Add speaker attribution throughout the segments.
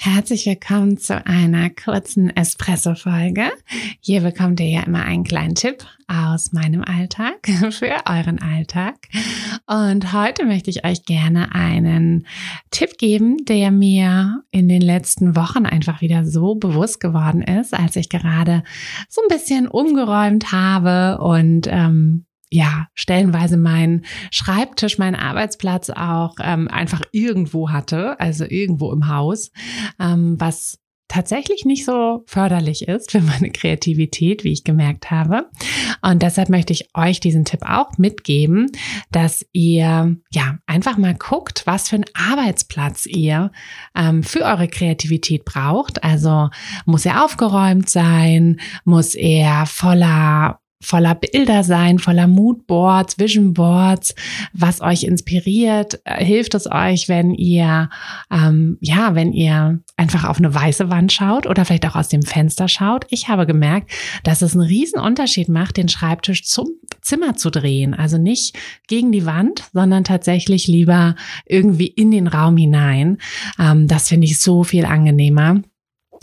Speaker 1: Herzlich willkommen zu einer kurzen Espresso-Folge. Hier bekommt ihr ja immer einen kleinen Tipp aus meinem Alltag für euren Alltag. Und heute möchte ich euch gerne einen Tipp geben, der mir in den letzten Wochen einfach wieder so bewusst geworden ist, als ich gerade so ein bisschen umgeräumt habe und ähm, ja, stellenweise meinen Schreibtisch, meinen Arbeitsplatz auch ähm, einfach irgendwo hatte, also irgendwo im Haus, ähm, was tatsächlich nicht so förderlich ist für meine Kreativität, wie ich gemerkt habe. Und deshalb möchte ich euch diesen Tipp auch mitgeben, dass ihr ja einfach mal guckt, was für einen Arbeitsplatz ihr ähm, für eure Kreativität braucht. Also muss er aufgeräumt sein, muss er voller voller Bilder sein, voller Moodboards, Visionboards, was euch inspiriert. Äh, hilft es euch, wenn ihr, ähm, ja, wenn ihr einfach auf eine weiße Wand schaut oder vielleicht auch aus dem Fenster schaut. Ich habe gemerkt, dass es einen riesen Unterschied macht, den Schreibtisch zum Zimmer zu drehen. Also nicht gegen die Wand, sondern tatsächlich lieber irgendwie in den Raum hinein. Ähm, das finde ich so viel angenehmer.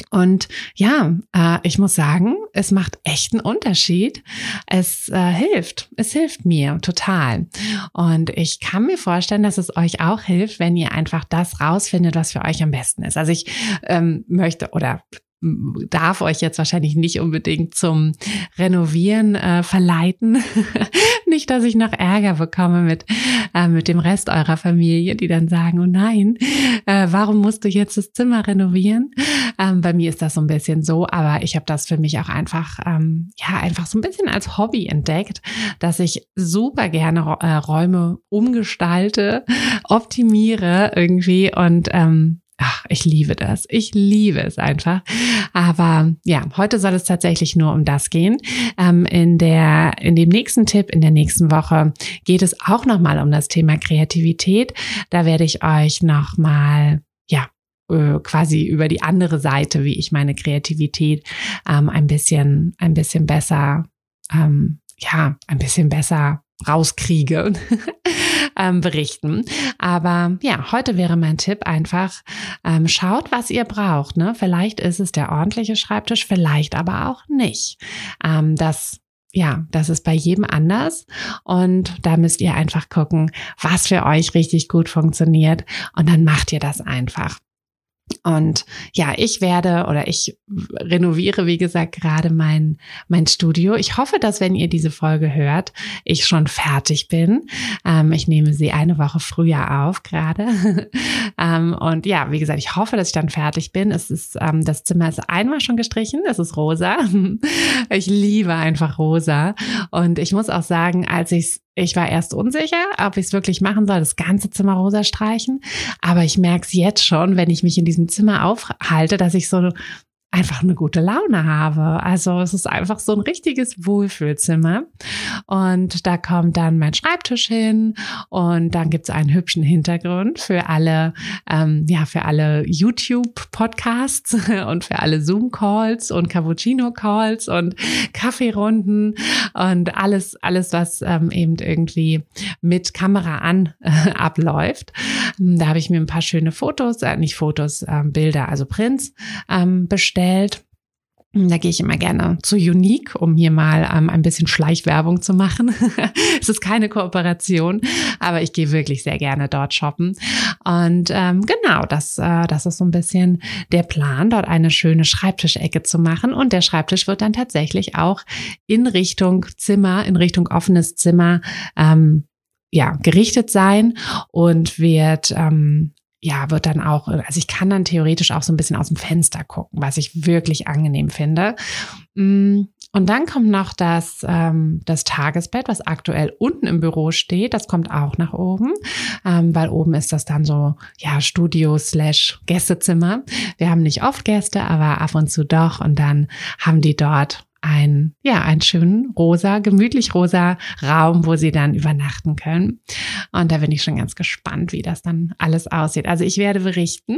Speaker 1: Und ja, äh, ich muss sagen, es macht echt einen Unterschied. Es äh, hilft. Es hilft mir total. Und ich kann mir vorstellen, dass es euch auch hilft, wenn ihr einfach das rausfindet, was für euch am besten ist. Also ich ähm, möchte oder darf euch jetzt wahrscheinlich nicht unbedingt zum Renovieren äh, verleiten. nicht, dass ich noch Ärger bekomme mit, äh, mit dem Rest eurer Familie, die dann sagen, oh nein, äh, warum musst du jetzt das Zimmer renovieren? Ähm, bei mir ist das so ein bisschen so, aber ich habe das für mich auch einfach, ähm, ja, einfach so ein bisschen als Hobby entdeckt, dass ich super gerne äh, Räume umgestalte, optimiere irgendwie und ähm, Ach, ich liebe das. Ich liebe es einfach. Aber ja, heute soll es tatsächlich nur um das gehen. Ähm, in der, in dem nächsten Tipp, in der nächsten Woche geht es auch nochmal um das Thema Kreativität. Da werde ich euch nochmal, ja, äh, quasi über die andere Seite, wie ich meine Kreativität ähm, ein bisschen, ein bisschen besser, ähm, ja, ein bisschen besser rauskriege, ähm, berichten. Aber ja, heute wäre mein Tipp einfach, ähm, schaut, was ihr braucht. Ne? Vielleicht ist es der ordentliche Schreibtisch, vielleicht aber auch nicht. Ähm, das ja, das ist bei jedem anders und da müsst ihr einfach gucken, was für euch richtig gut funktioniert und dann macht ihr das einfach. Und ja, ich werde oder ich renoviere, wie gesagt, gerade mein, mein Studio. Ich hoffe, dass wenn ihr diese Folge hört, ich schon fertig bin. Ähm, ich nehme sie eine Woche früher auf gerade. ähm, und ja, wie gesagt, ich hoffe, dass ich dann fertig bin. Es ist, ähm, das Zimmer ist einmal schon gestrichen. Es ist rosa. ich liebe einfach rosa. Und ich muss auch sagen, als ich ich war erst unsicher, ob ich es wirklich machen soll, das ganze Zimmer rosa streichen. Aber ich merke es jetzt schon, wenn ich mich in diesem Zimmer aufhalte, dass ich so einfach eine gute Laune habe. Also es ist einfach so ein richtiges Wohlfühlzimmer. Und da kommt dann mein Schreibtisch hin und dann gibt es einen hübschen Hintergrund für alle, ähm, ja, für alle YouTube-Podcasts und für alle Zoom-Calls und Cappuccino-Calls und Kaffeerunden und alles, alles, was ähm, eben irgendwie mit Kamera an äh, abläuft. Da habe ich mir ein paar schöne Fotos, äh, nicht Fotos, äh, Bilder, also Prints ähm, bestellt. Da gehe ich immer gerne zu Unique, um hier mal ähm, ein bisschen Schleichwerbung zu machen. es ist keine Kooperation, aber ich gehe wirklich sehr gerne dort shoppen. Und ähm, genau, das, äh, das ist so ein bisschen der Plan, dort eine schöne Schreibtischecke zu machen. Und der Schreibtisch wird dann tatsächlich auch in Richtung Zimmer, in Richtung offenes Zimmer ähm, ja, gerichtet sein und wird ähm, ja, wird dann auch, also ich kann dann theoretisch auch so ein bisschen aus dem Fenster gucken, was ich wirklich angenehm finde. Mm, und dann kommt noch das, ähm, das Tagesbett, was aktuell unten im Büro steht. Das kommt auch nach oben, ähm, weil oben ist das dann so, ja, Studio slash Gästezimmer. Wir haben nicht oft Gäste, aber ab und zu doch. Und dann haben die dort ein, ja, einen schönen rosa, gemütlich rosa Raum, wo sie dann übernachten können. Und da bin ich schon ganz gespannt, wie das dann alles aussieht. Also ich werde berichten.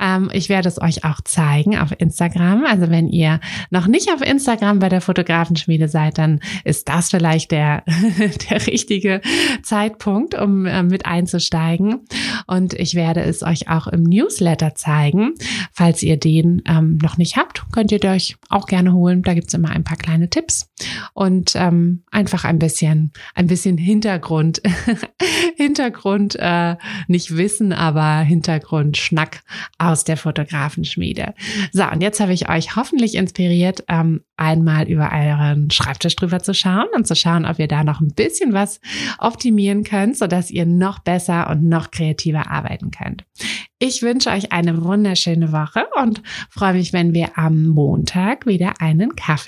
Speaker 1: Ähm, ich werde es euch auch zeigen auf Instagram. Also wenn ihr noch nicht auf Instagram bei der Fotografenschmiede seid, dann ist das vielleicht der, der richtige Zeitpunkt, um äh, mit einzusteigen. Und ich werde es euch auch im Newsletter zeigen. Falls ihr den ähm, noch nicht habt, könnt ihr euch auch gerne holen. Da gibt's immer ein paar kleine Tipps und ähm, einfach ein bisschen, ein bisschen Hintergrund, Hintergrund, äh, nicht Wissen, aber Hintergrund Schnack aus der Fotografenschmiede. So, und jetzt habe ich euch hoffentlich inspiriert, ähm, einmal über euren Schreibtisch drüber zu schauen und zu schauen, ob ihr da noch ein bisschen was optimieren könnt, sodass ihr noch besser und noch kreativer arbeiten könnt. Ich wünsche euch eine wunderschöne Woche und freue mich, wenn wir am Montag wieder einen